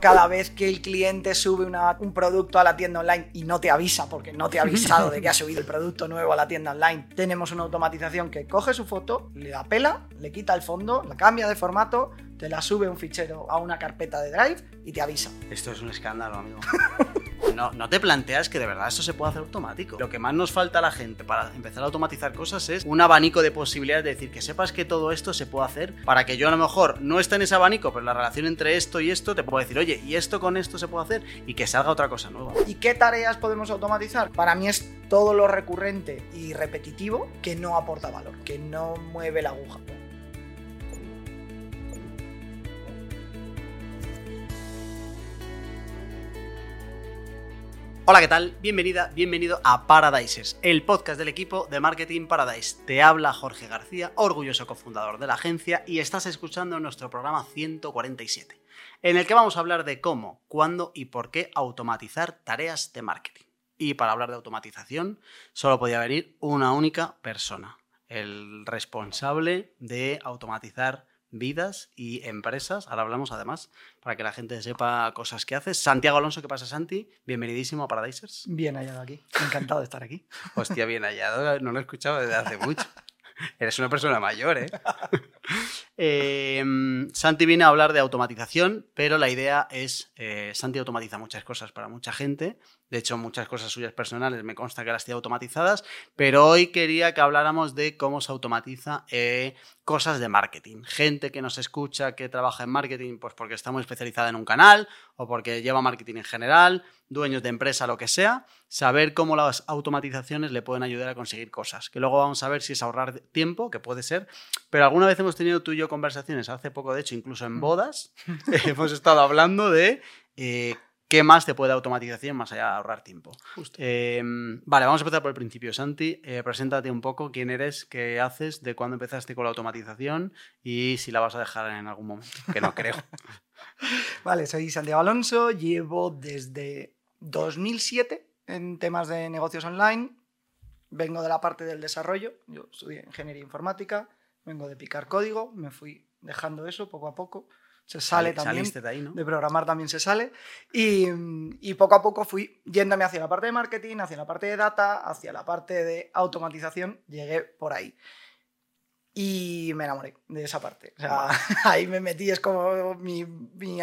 Cada vez que el cliente sube una- un producto a la tienda online y no te avisa, porque no te ha avisado de que ha subido el producto nuevo a la tienda online, tenemos una automatización que coge su foto, le la pela, le quita el fondo, la cambia de formato, te la sube un fichero a una carpeta de Drive y te avisa. Esto es un escándalo, amigo. No, no te planteas que de verdad eso se puede hacer automático. Lo que más nos falta a la gente para empezar a automatizar cosas es un abanico de posibilidades de decir que sepas que todo esto se puede hacer para que yo a lo mejor no esté en ese abanico, pero la relación entre esto y esto te puedo decir, oye, y esto con esto se puede hacer y que salga otra cosa nueva. ¿Y qué tareas podemos automatizar? Para mí es todo lo recurrente y repetitivo que no aporta valor, que no mueve la aguja. Hola, ¿qué tal? Bienvenida, bienvenido a Paradises, el podcast del equipo de Marketing Paradise. Te habla Jorge García, orgulloso cofundador de la agencia, y estás escuchando nuestro programa 147, en el que vamos a hablar de cómo, cuándo y por qué automatizar tareas de marketing. Y para hablar de automatización, solo podía venir una única persona, el responsable de automatizar vidas y empresas. Ahora hablamos además para que la gente sepa cosas que haces. Santiago Alonso, ¿qué pasa, Santi? Bienvenidísimo a Paradisers. Bien hallado aquí. Encantado de estar aquí. Hostia, bien hallado. No lo he escuchado desde hace mucho. Eres una persona mayor, ¿eh? Eh, Santi viene a hablar de automatización, pero la idea es, eh, Santi automatiza muchas cosas para mucha gente, de hecho muchas cosas suyas personales me consta que las tiene automatizadas, pero hoy quería que habláramos de cómo se automatiza eh, cosas de marketing. Gente que nos escucha, que trabaja en marketing, pues porque está muy especializada en un canal o porque lleva marketing en general, dueños de empresa, lo que sea, saber cómo las automatizaciones le pueden ayudar a conseguir cosas. Que luego vamos a ver si es ahorrar tiempo, que puede ser, pero alguna vez hemos tenido tú y yo conversaciones, hace poco de hecho, incluso en bodas, hemos estado hablando de eh, qué más te puede automatización más allá de ahorrar tiempo. Eh, vale, vamos a empezar por el principio. Santi, eh, preséntate un poco quién eres, qué haces, de cuándo empezaste con la automatización y si la vas a dejar en algún momento, que no creo. Vale, soy Santiago Alonso, llevo desde 2007 en temas de negocios online, vengo de la parte del desarrollo, yo estudié ingeniería informática, vengo de picar código, me fui dejando eso poco a poco, se sale también, Saliste de ahí, ¿no? de programar también se sale, y, y poco a poco fui yéndome hacia la parte de marketing, hacia la parte de data, hacia la parte de automatización, llegué por ahí. Y me enamoré de esa parte. O sea, ahí me metí, es como mi, mi,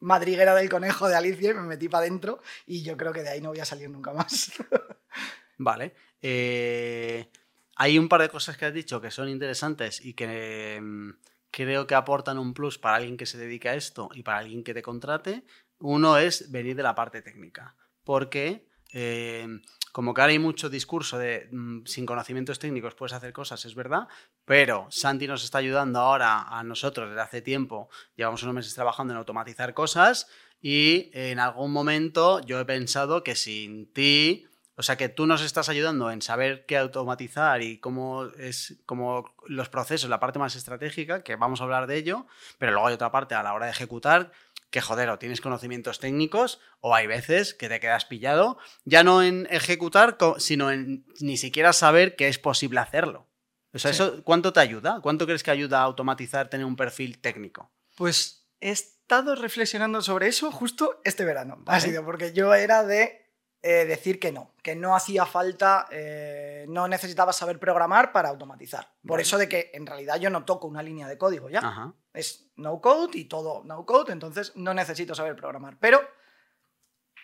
madriguera del conejo de Alicia y me metí para adentro y yo creo que de ahí no voy a salir nunca más. Vale. Eh, hay un par de cosas que has dicho que son interesantes y que mm, creo que aportan un plus para alguien que se dedica a esto y para alguien que te contrate. Uno es venir de la parte técnica. Porque eh, como que ahora hay mucho discurso de mm, sin conocimientos técnicos puedes hacer cosas, es verdad, pero Santi nos está ayudando ahora a nosotros desde hace tiempo, llevamos unos meses trabajando en automatizar cosas y en algún momento yo he pensado que sin ti, o sea que tú nos estás ayudando en saber qué automatizar y cómo es como los procesos, la parte más estratégica, que vamos a hablar de ello, pero luego hay otra parte a la hora de ejecutar que joder, o tienes conocimientos técnicos o hay veces que te quedas pillado, ya no en ejecutar, sino en ni siquiera saber que es posible hacerlo. O sea, Sí. eso, ¿cuánto te ayuda? ¿Cuánto crees que ayuda a automatizar tener un perfil técnico? Pues he estado reflexionando sobre eso justo este verano. Ha sido porque yo era de eh, decir que no, que no hacía falta, eh, no necesitaba saber programar para automatizar. Por Vale. eso de que en realidad yo no toco una línea de código ya. Ajá. es no code y todo no code, entonces no necesito saber programar. Pero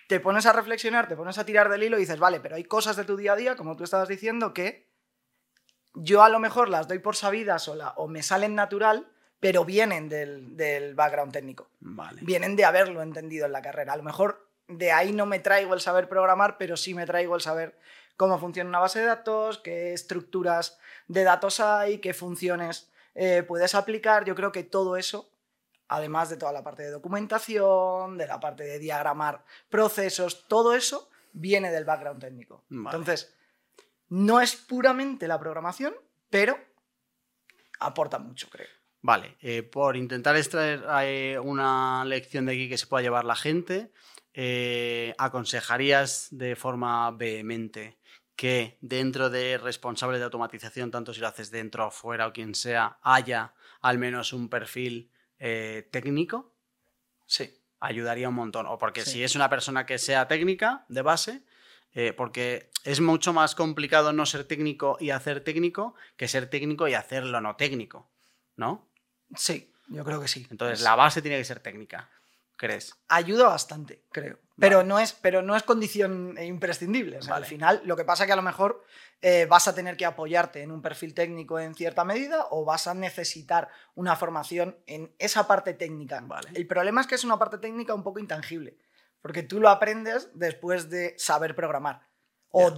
te pones a reflexionar, te pones a tirar del hilo y dices, vale, pero hay cosas de tu día a día, como tú estabas diciendo, que yo a lo mejor las doy por sabidas o, la- o me salen natural, pero vienen del, del background técnico. Vale. Vienen de haberlo entendido en la carrera. A lo mejor de ahí no me traigo el saber programar, pero sí me traigo el saber cómo funciona una base de datos, qué estructuras de datos hay, qué funciones eh, puedes aplicar. Yo creo que todo eso, además de toda la parte de documentación, de la parte de diagramar procesos, todo eso viene del background técnico. Vale. Entonces, no es puramente la programación, pero aporta mucho, creo. Vale, eh, por intentar extraer eh, una lección de aquí que se pueda llevar la gente, eh, ¿aconsejarías de forma vehemente que dentro de responsables de automatización, tanto si lo haces dentro o fuera o quien sea, haya al menos un perfil eh, técnico? Sí, ayudaría un montón. O porque si es una persona que sea técnica de base, eh, porque es mucho más complicado no ser técnico y hacer técnico que ser técnico y hacerlo no técnico, ¿no? Sí, yo creo que sí. Entonces, la base tiene que ser técnica, ¿crees? Ayuda bastante, creo. Pero, no, es, pero no es condición imprescindible. Al final, lo que pasa es que a lo mejor eh, vas a tener que apoyarte en un perfil técnico en cierta medida o vas a necesitar una formación en esa parte técnica. El problema es que es una parte técnica un poco intangible, porque tú lo aprendes después de saber programar. O,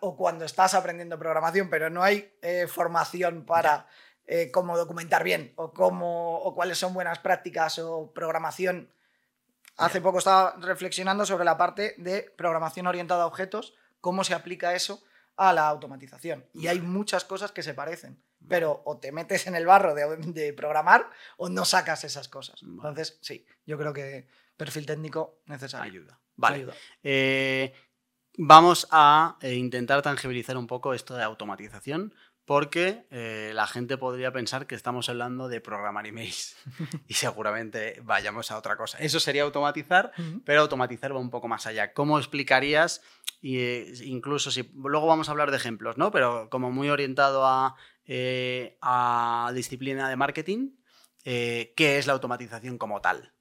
o cuando estás aprendiendo programación, pero no hay eh, formación para eh, cómo documentar bien o, cómo, o cuáles son buenas prácticas o programación Hace poco estaba reflexionando sobre la parte de programación orientada a objetos, cómo se aplica eso a la automatización. Y hay muchas cosas que se parecen, pero o te metes en el barro de, programar o no sacas esas cosas. Entonces, sí, yo creo que perfil técnico necesario. Ayuda. Vale. Eh, vamos a eh, intentar tangibilizar un poco esto de automatización porque eh, la gente podría pensar que estamos hablando de programar emails y seguramente vayamos a otra cosa. Eso sería automatizar, pero automatizar va un poco más allá. ¿Cómo explicarías, eh, incluso si luego vamos a hablar de ejemplos, ¿no? pero como muy orientado a, eh, a disciplina de marketing, qué es la automatización como tal?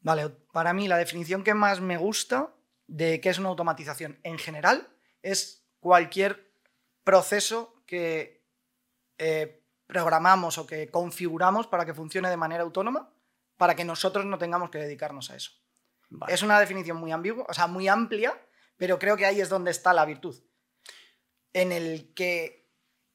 Vale, para mí la definición que más me gusta de qué es una automatización en general es cualquier proceso que eh, programamos o que configuramos para que funcione de manera autónoma, para que nosotros no tengamos que dedicarnos a eso. Es una definición muy ambigua, o sea, muy amplia, pero creo que ahí es donde está la virtud. En el que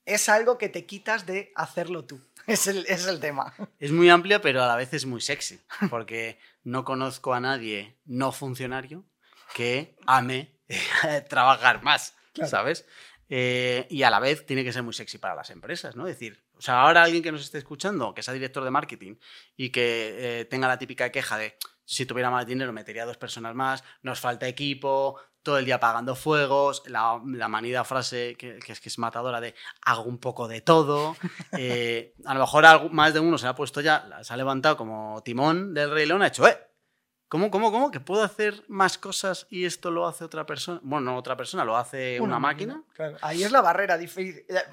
es algo que te quitas de hacerlo tú. Es el, es el tema. Es muy amplia, pero a la vez es muy sexy, porque no conozco a nadie no funcionario que ame trabajar más, ¿sabes? Eh, y a la vez tiene que ser muy sexy para las empresas, ¿no? Es decir, o sea, ahora alguien que nos esté escuchando, que sea director de marketing y que eh, tenga la típica queja de si tuviera más dinero metería dos personas más, nos falta equipo, todo el día apagando fuegos, la, manida frase que, es que es matadora de hago un poco de todo. Eh, a lo mejor más de uno se ha puesto ya, se ha levantado como timón del Rey León, ha hecho, ¡eh! ¿Cómo, cómo, cómo? ¿Que puedo hacer más cosas y esto lo hace otra persona? Bueno, no otra persona, lo hace una, máquina. Ahí es la barrera.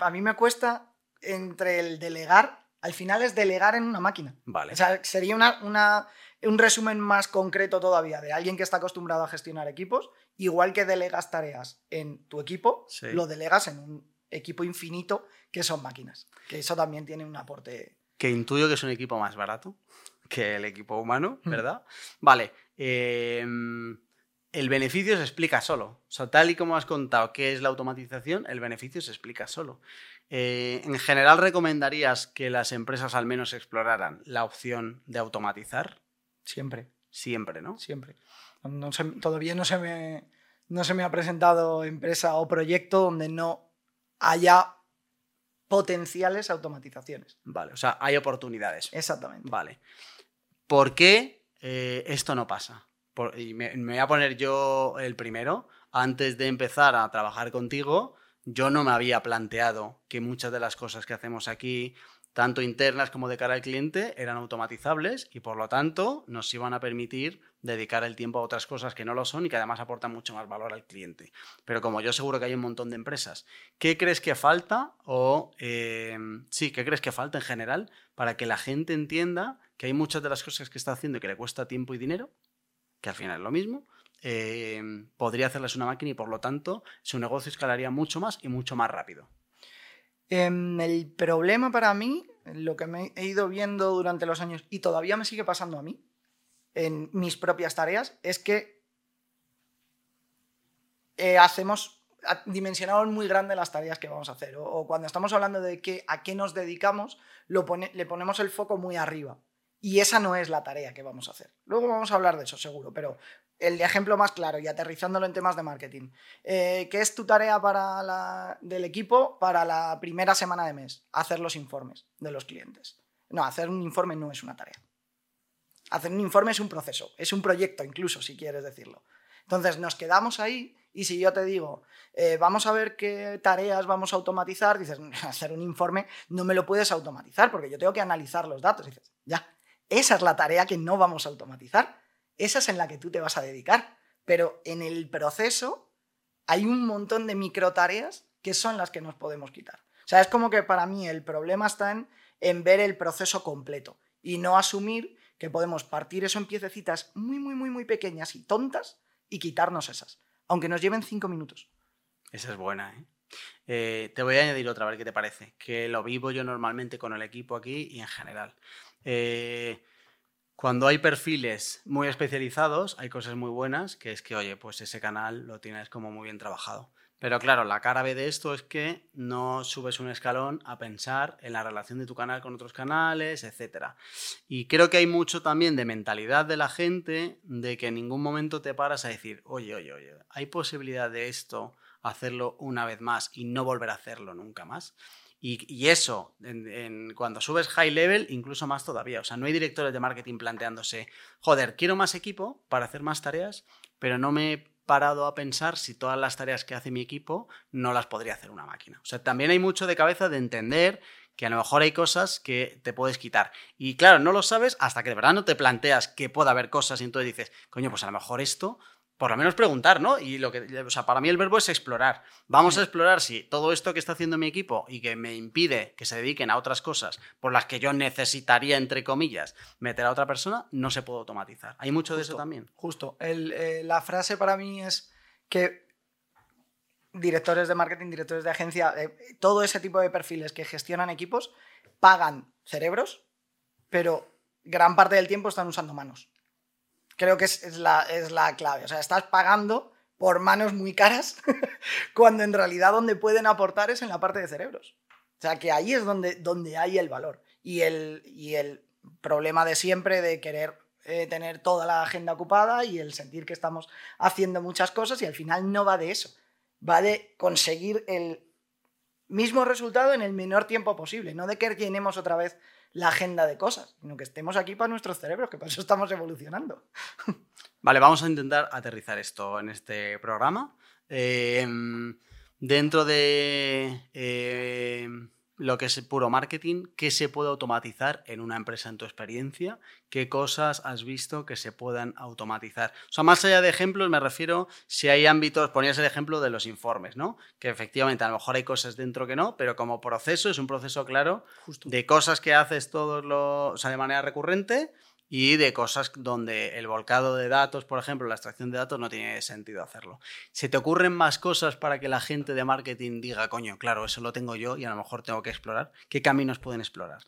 A mí me cuesta entre el delegar, al final es delegar en una máquina. Vale. O sea, sería una, un resumen más concreto todavía de alguien que está acostumbrado a gestionar equipos. Igual que delegas tareas en tu equipo, lo delegas en un equipo infinito que son máquinas. Que eso también tiene un aporte. Que intuyo que es un equipo más barato que el equipo humano, mm. ¿verdad? Vale. Em, el beneficio se explica solo. O sea, tal y como has contado qué es la automatización, el beneficio se explica solo. Eh, en general, ¿recomendarías que las empresas al menos exploraran la opción de automatizar? Siempre. Siempre, ¿no? Siempre. todavía no se, me, no se me ha presentado empresa o proyecto donde no haya potenciales automatizaciones. Vale, o sea, hay oportunidades. Exactamente. Vale. ¿Por qué eh, esto no pasa? y me, voy a poner yo el primero. Antes de empezar a trabajar contigo, yo no me había planteado que muchas de las cosas que hacemos aquí, tanto internas como de cara al cliente, eran automatizables y por lo tanto nos iban a permitir dedicar el tiempo a otras cosas que no lo son y que además aportan mucho más valor al cliente. Pero como yo seguro que hay un montón de empresas, ¿qué crees que falta o eh, sí, qué crees que falta en general para que la gente entienda que hay muchas de las cosas que está haciendo que le cuesta tiempo y dinero, que al final es lo mismo, eh, podría hacerles una máquina y por lo tanto su negocio escalaría mucho más y mucho más rápido. Em, el problema para mí, lo que me he ido viendo durante los años y todavía me sigue pasando a mí, en mis propias tareas, es que eh, hacemos, dimensionamos muy grande las tareas que vamos a hacer. O, cuando estamos hablando de que, a qué nos dedicamos, le ponemos el foco muy arriba. Y esa no es la tarea que vamos a hacer. Luego vamos a hablar de eso, seguro, pero el ejemplo más claro y aterrizándolo en temas de marketing. Eh, ¿Qué es tu tarea para la, del equipo para la primera semana de mes? Hacer los informes de los clientes. No, hacer un informe no es una tarea. Hacer un informe es un proceso, es un proyecto incluso, si quieres decirlo. Entonces nos quedamos ahí y si yo te digo, eh, vamos a ver qué tareas vamos a automatizar, dices, hacer un informe no me lo puedes automatizar porque yo tengo que analizar los datos. dices, ya, esa es la tarea que no vamos a automatizar. esa es en la que tú te vas a dedicar. Pero en el proceso hay un montón de micro tareas que son las que nos podemos quitar. O sea, es como que para mí el problema está en, en ver el proceso completo y no asumir que podemos partir eso en piececitas muy, muy, muy, muy pequeñas y tontas y quitarnos esas, aunque nos lleven cinco minutos. Esa es buena, ¿eh? Eh, te voy a añadir otra, a ver qué te parece. Que lo vivo yo normalmente con el equipo aquí y en general. Eh, cuando hay perfiles muy especializados, hay cosas muy buenas, que es que, oye, pues ese canal lo tienes como muy bien trabajado. Pero claro, la cara B de esto es que no subes un escalón a pensar en la relación de tu canal con otros canales, etc. Y creo que hay mucho también de mentalidad de la gente de que en ningún momento te paras a decir, oye, oye, oye, ¿hay posibilidad de esto hacerlo una vez más y no volver a hacerlo nunca más? Y, eso, cuando subes high level, incluso más todavía. O sea, no hay directores de marketing planteándose, joder, quiero más equipo para hacer más tareas, pero no me he parado a pensar si todas las tareas que hace mi equipo no las podría hacer una máquina. O sea, también hay mucho de cabeza de entender que a lo mejor hay cosas que te puedes quitar. Y claro, no lo sabes hasta que de verdad no te planteas que pueda haber cosas y entonces dices, coño, pues a lo mejor esto por lo menos preguntar, ¿no? Y lo que, o sea, para mí el verbo es explorar. Vamos a explorar si todo esto que está haciendo mi equipo y que me impide que se dediquen a otras cosas por las que yo necesitaría, entre comillas, meter a otra persona, no se puede automatizar. Hay mucho de eso también. Justo. Eh, la frase para mí es que directores de marketing, directores de agencia, eh, todo ese tipo de perfiles que gestionan equipos, pagan cerebros, pero gran parte del tiempo están usando manos creo que es, la, es la clave. O sea, estás pagando por manos muy caras cuando en realidad donde pueden aportar es en la parte de cerebros. O sea, que ahí es donde, donde hay el valor. Y el, y el problema de siempre de querer eh, tener toda la agenda ocupada y el sentir que estamos haciendo muchas cosas y al final no va de eso. Va de conseguir el mismo resultado en el menor tiempo posible, no de que llenemos otra vez la agenda de cosas, sino que estemos aquí para nuestros cerebros, que para eso estamos evolucionando. Vale, vamos a intentar aterrizar esto en este programa. Em, dentro de em, lo que es puro marketing, qué se puede automatizar en una empresa en tu experiencia, qué cosas has visto que se puedan automatizar. O sea, más allá de ejemplos, me refiero si hay ámbitos, ponías el ejemplo de los informes, ¿no? Que efectivamente a lo mejor hay cosas dentro que no, pero como proceso es un proceso claro de cosas que haces todos los, o sea, de manera recurrente y de cosas donde el volcado de datos, por ejemplo, la extracción de datos, no tiene sentido hacerlo. ¿Se te ocurren más cosas para que la gente de marketing diga, coño, claro, eso lo tengo yo y a lo mejor tengo que explorar? ¿Qué caminos pueden explorar?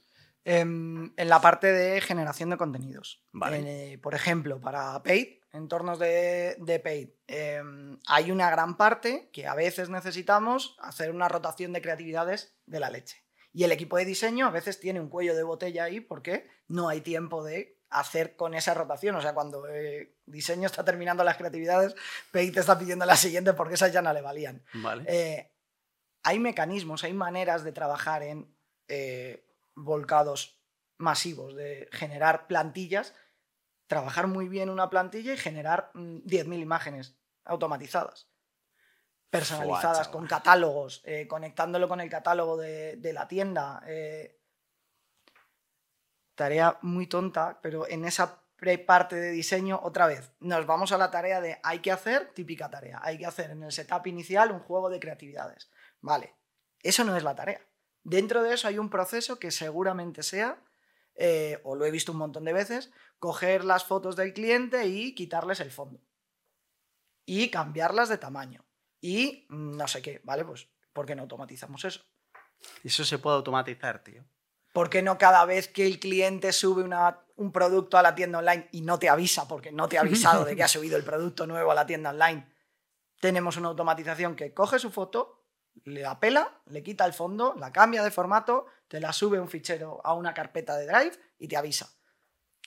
Em, en, la parte de generación de contenidos. Eh, por ejemplo, para Paid, entornos de, de Paid, em, hay una gran parte que a veces necesitamos hacer una rotación de creatividades de la leche. Y el equipo de diseño a veces tiene un cuello de botella ahí porque no hay tiempo de hacer con esa rotación. O sea, cuando eh, diseño está terminando las creatividades, Pei te está pidiendo la siguiente porque esas ya no le valían. Eh, hay mecanismos, hay maneras de trabajar en eh, volcados masivos, de generar plantillas, trabajar muy bien una plantilla y generar 10.000 mm, imágenes automatizadas personalizadas, con catálogos, conectándolo con el catálogo de, de la tienda, tarea muy tonta, pero en esa parte de diseño, otra vez, nos vamos a la tarea de hay que hacer, típica tarea, hay que hacer en el setup inicial un juego de creatividades. Vale, eso no es la tarea. Dentro de eso hay un proceso que seguramente sea, eh, o lo he visto un montón de veces, coger las fotos del cliente y quitarles el fondo. Y cambiarlas de tamaño. Y no sé qué, ¿vale? Pues, ¿por qué no automatizamos eso? Eso se puede automatizar, tío. ¿Por qué no cada vez que el cliente sube un producto a la tienda online y no te avisa, porque no te ha avisado de que ha subido el producto nuevo a la tienda online, tenemos una automatización que coge su foto, le apela, le quita el fondo, la cambia de formato, te la sube un fichero a una carpeta de Drive y te avisa.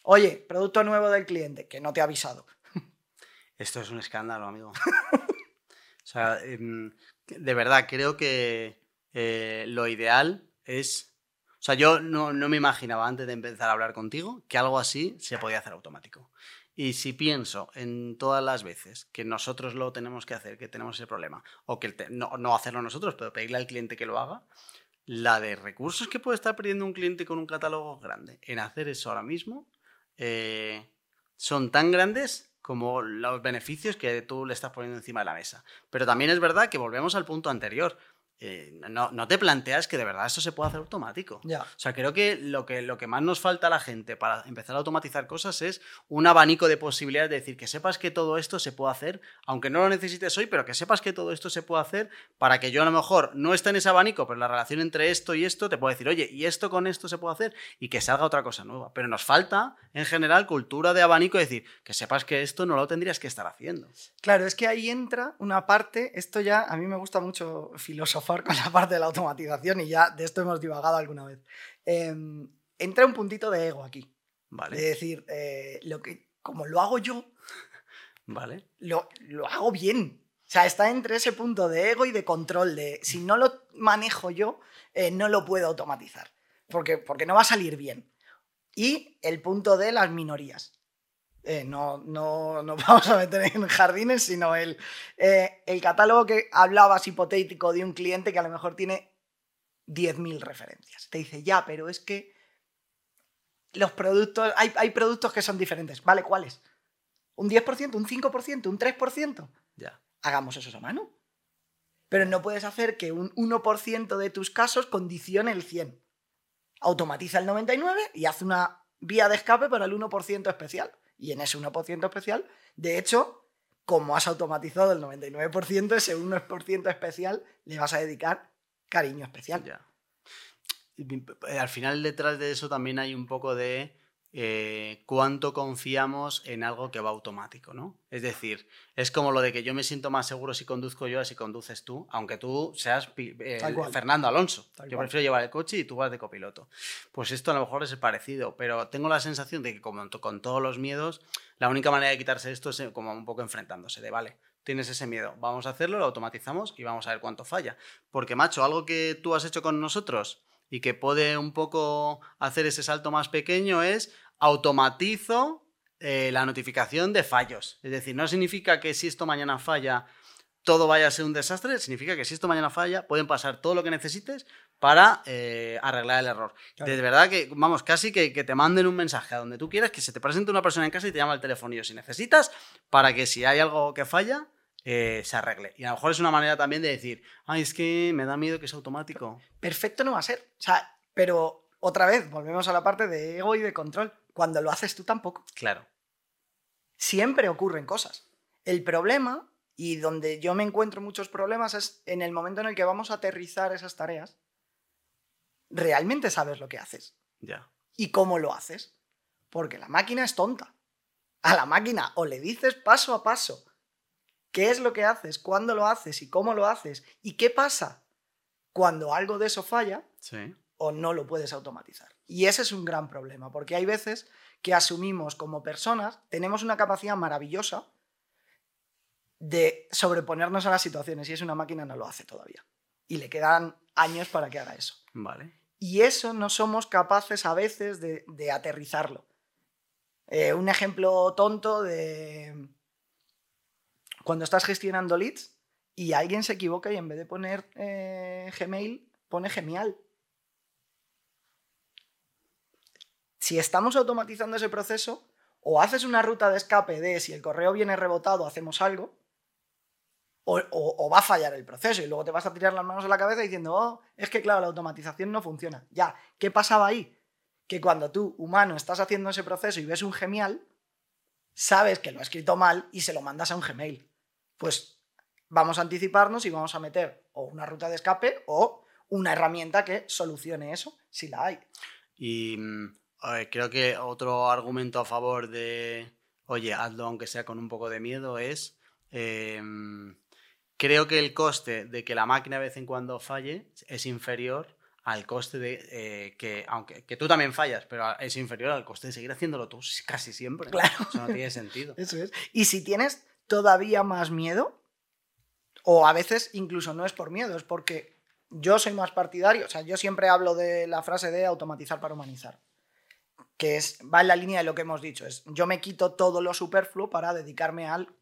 Oye, producto nuevo del cliente, que no te ha avisado. Esto es un escándalo, amigo. o sea, em, de verdad, creo que eh, lo ideal es o sea, yo no, me imaginaba antes de empezar a hablar contigo que algo así se podía hacer automático. Y si pienso en todas las veces que nosotros lo tenemos que hacer, que tenemos ese problema, o que no, hacerlo nosotros, pero pedirle al cliente que lo haga, la de recursos que puede estar perdiendo un cliente con un catálogo grande en hacer eso ahora mismo, eh, son tan grandes como los beneficios que tú le estás poniendo encima de la mesa. Pero también es verdad que volvemos al punto anterior. Eh, no, no, te planteas que de verdad eso se puede hacer automático. Ya. O sea, creo que lo, que lo que más nos falta a la gente para empezar a automatizar cosas es un abanico de posibilidades de decir que sepas que todo esto se puede hacer, aunque no lo necesites hoy, pero que sepas que todo esto se puede hacer para que yo a lo mejor no esté en ese abanico, pero la relación entre esto y esto te puedo decir, oye, y esto con esto se puede hacer y que salga otra cosa nueva. Pero nos falta, en general, cultura de abanico, es decir, que sepas que esto no lo tendrías que estar haciendo. Claro, es que ahí entra una parte, esto ya a mí me gusta mucho filosofar con la parte de la automatización y ya de esto hemos divagado alguna vez. Eh, entra un puntito de ego aquí. Vale. De decir, eh, lo que, como lo hago yo, Vale. lo, lo hago bien. O sea, está entre ese punto de ego y de control, de si no lo manejo yo, eh, no lo puedo automatizar, porque, porque no va a salir bien. Y el punto de las minorías. Eh, no, no nos vamos a meter en jardines, sino el, eh, el catálogo que hablabas hipotético de un cliente que a lo mejor tiene 10.000 referencias. Te dice, ya, pero es que los productos, hay, hay productos que son diferentes. ¿Vale? ¿Cuáles? ¿Un 10%? ¿Un 5%? ¿Un 3%? Ya. Hagamos eso a mano. Pero no puedes hacer que un 1% de tus casos condicione el 100. Automatiza el 99 y hace una vía de escape para el 1% especial. Y en ese 1% especial, de hecho, como has automatizado el 99%, ese 1% especial le vas a dedicar cariño especial. Ya. Eh, Al final detrás de eso también hay un poco de eh, cuánto confiamos en algo que va automático, ¿no? Es decir, es como lo de que yo me siento más seguro si conduzco yo a si conduces tú, aunque tú seas eh. Fernando Alonso. Tal yo cual. prefiero llevar el coche y tú vas de copiloto. Pues esto a lo mejor es parecido, pero tengo la sensación de que como con todos los miedos, la única manera de quitarse esto es eh, como un poco enfrentándose, de vale, tienes ese miedo, vamos a hacerlo, lo automatizamos y vamos a ver cuánto falla. Porque, macho, algo que tú has hecho con nosotros y que puede un poco hacer ese salto más pequeño es automatizo eh, la notificación de fallos. Es decir, no significa que si esto mañana falla todo vaya a ser un desastre, significa que si esto mañana falla pueden pasar todo lo que necesites para eh, arreglar el error. Claro. De verdad que, vamos, casi que, que te manden un mensaje a donde tú quieras, que se te presente una persona en casa y te llama al telefonillo si necesitas, para que si hay algo que falla, eh, se arregle. Y a lo mejor es una manera también de decir, ay, es que me da miedo que es automático. Perfecto no va a ser. O sea, pero otra vez, volvemos a la parte de ego y de control. Cuando lo haces tú tampoco. Claro. siempre ocurren cosas. El problema, y donde yo me encuentro muchos problemas, es en el momento en el que vamos a aterrizar esas tareas, realmente sabes lo que haces Ya. y cómo lo haces. Porque la máquina es tonta. A la máquina o le dices paso a paso qué es lo que haces, cuándo lo haces y cómo lo haces y qué pasa cuando algo de eso falla Sí. o no lo puedes automatizar. Y ese es un gran problema, porque hay veces que asumimos como personas, tenemos una capacidad maravillosa de sobreponernos a las situaciones y es una máquina no lo hace todavía. Y le quedan años para que haga eso. Vale. Y eso no somos capaces a veces de, de aterrizarlo. Eh, un ejemplo tonto de cuando estás gestionando leads y alguien se equivoca y en vez de poner eh, Gmail, pone genial. Si estamos automatizando ese proceso, o haces una ruta de escape de si el correo viene rebotado, hacemos algo, o, va a fallar el proceso y luego te vas a tirar las manos a la cabeza diciendo, oh, es que claro, la automatización no funciona. Ya, ¿qué pasaba ahí? Que cuando tú, humano, estás haciendo ese proceso y ves un genial, sabes que lo ha escrito mal y se lo mandas a un Gmail. Pues vamos a anticiparnos y vamos a meter o una ruta de escape o una herramienta que solucione eso, si la hay. Y mm, a ver, creo que otro argumento a favor de, oye, hazlo aunque sea con un poco de miedo, es, em, creo que el coste de que la máquina de vez en cuando falle es inferior al coste de eh, que, aunque que tú también fallas, pero es inferior al coste de seguir haciéndolo tú casi siempre. Claro. Eso no tiene sentido. Eso es. Y si tienes todavía más miedo, o a veces incluso no es por miedo, es porque yo soy más partidario, o sea, yo siempre hablo de la frase de automatizar para humanizar, que es, va en la línea de lo que hemos dicho, es yo me quito todo lo superfluo para dedicarme al,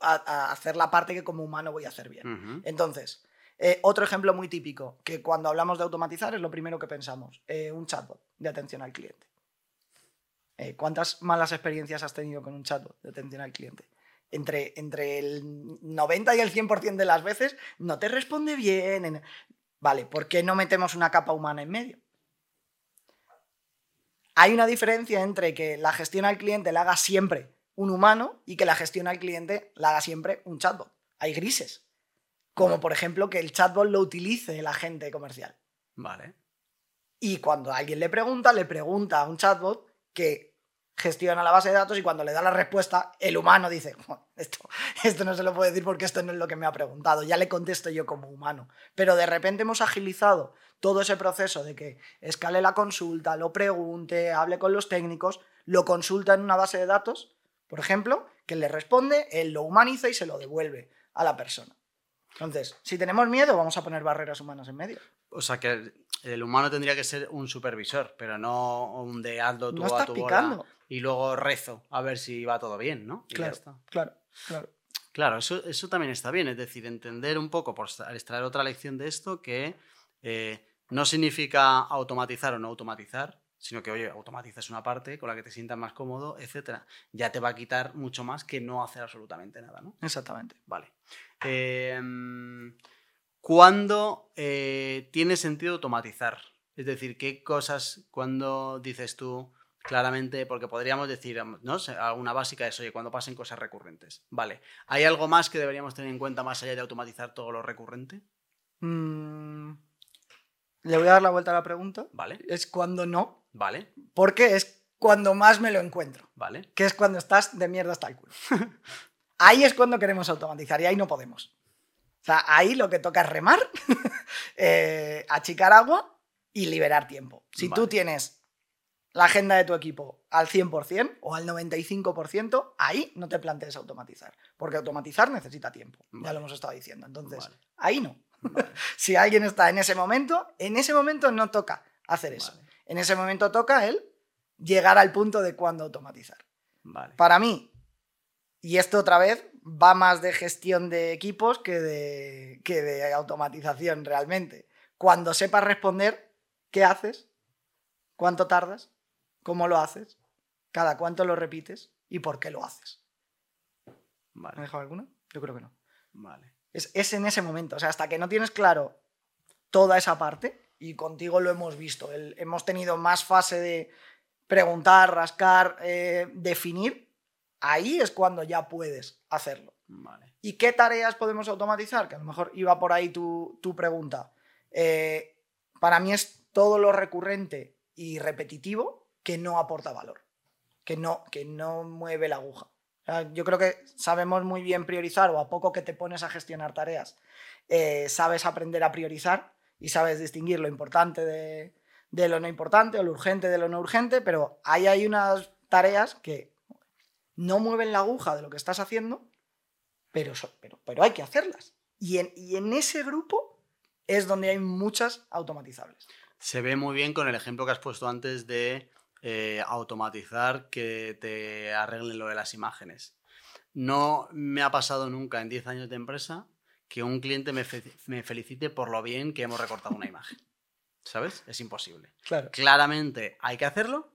a, a hacer la parte que como humano voy a hacer bien. Entonces, eh, otro ejemplo muy típico, que cuando hablamos de automatizar es lo primero que pensamos, eh, un chatbot de atención al cliente. Eh, ¿Cuántas malas experiencias has tenido con un chatbot de atención al cliente? Entre, entre el 90 y el 100% de las veces no te responde bien. en- Vale, ¿por qué no metemos una capa humana en medio? Hay una diferencia entre que la gestión al cliente la haga siempre un humano y que la gestión al cliente la haga siempre un chatbot. Hay grises. Como por ejemplo que el chatbot lo utilice el agente comercial. Vale. Y cuando alguien le pregunta, le pregunta a un chatbot que gestiona la base de datos y cuando le da la respuesta, el humano dice, "Jo, esto, esto no se lo puedo decir porque esto no es lo que me ha preguntado, ya le contesto yo como humano. Pero de repente hemos agilizado todo ese proceso de que escale la consulta, lo pregunte, hable con los técnicos, lo consulta en una base de datos, por ejemplo, que le responde, él lo humaniza y se lo devuelve a la persona. Entonces, si tenemos miedo, vamos a poner barreras humanas en medio. O sea que el- humano tendría que ser un supervisor, pero no un de hazlo tú No a tu picando. bola y luego rezo a ver si va todo bien, ¿no? Y ya Claro, está. claro, claro. Claro, eso, eso también está bien, es decir, entender un poco, por extra- extraer otra lección de esto, que eh, no significa automatizar o no automatizar, sino que, oye, automatizas una parte con la que te sientas más cómodo, etcétera. Ya te va a quitar mucho más que no hacer absolutamente nada, ¿no? Exactamente. Vale. Em, ¿Cuándo eh, tiene sentido automatizar? Es decir, ¿qué cosas, cuando dices tú claramente, porque podríamos decir, ¿no? sé, Una básica es, oye, cuando pasen cosas recurrentes. Vale. ¿Hay algo más que deberíamos tener en cuenta más allá de automatizar todo lo recurrente? Mm, le voy a dar la vuelta a la pregunta. Vale. Es cuando no, Vale. porque es cuando más me lo encuentro, Vale. que es cuando estás de mierda hasta el culo. ahí es cuando queremos automatizar y ahí no podemos. Sea, ahí lo que toca es remar, eh, achicar agua y liberar tiempo. Si tú tienes la agenda de tu equipo al 100% o al 95%, ahí no te plantees automatizar, porque automatizar necesita tiempo, ya lo hemos estado diciendo. Entonces, Vale. ahí no. Si alguien está en ese momento, en ese momento no toca hacer eso. En ese momento toca él llegar al punto de cuándo automatizar. Vale. Para mí, y esto otra vez va más de gestión de equipos que de, que de automatización realmente. Cuando sepas responder, ¿qué haces? ¿Cuánto tardas? ¿Cómo lo haces? ¿Cada cuánto lo repites? ¿Y por qué lo haces? ¿Me he Vale. dejado alguno? Yo creo que no. Vale. Es, es en ese momento. O sea, hasta que no tienes claro toda esa parte, y contigo lo hemos visto, el- hemos tenido más fase de preguntar, rascar, eh, definir, ahí es cuando ya puedes hacerlo. Vale. ¿Y qué tareas podemos automatizar? Que a lo mejor iba por ahí tu, tu pregunta. Eh, para mí es todo lo recurrente y repetitivo que no aporta valor, que no, que no mueve la aguja. O sea, yo creo que sabemos muy bien priorizar o a poco que te pones a gestionar tareas, eh, sabes aprender a priorizar y sabes distinguir lo importante de, de lo no importante o lo urgente de lo no urgente, pero ahí hay unas tareas que no mueven la aguja de lo que estás haciendo, pero, pero, pero hay que hacerlas. Y en, y en ese grupo es donde hay muchas automatizables. Se ve muy bien con el ejemplo que has puesto antes de eh, automatizar que te arreglen lo de las imágenes. No me ha pasado nunca en 10 años de empresa que un cliente me, fe- me felicite por lo bien que hemos recortado una imagen. ¿Sabes? Es imposible. Claro. Claramente hay que hacerlo.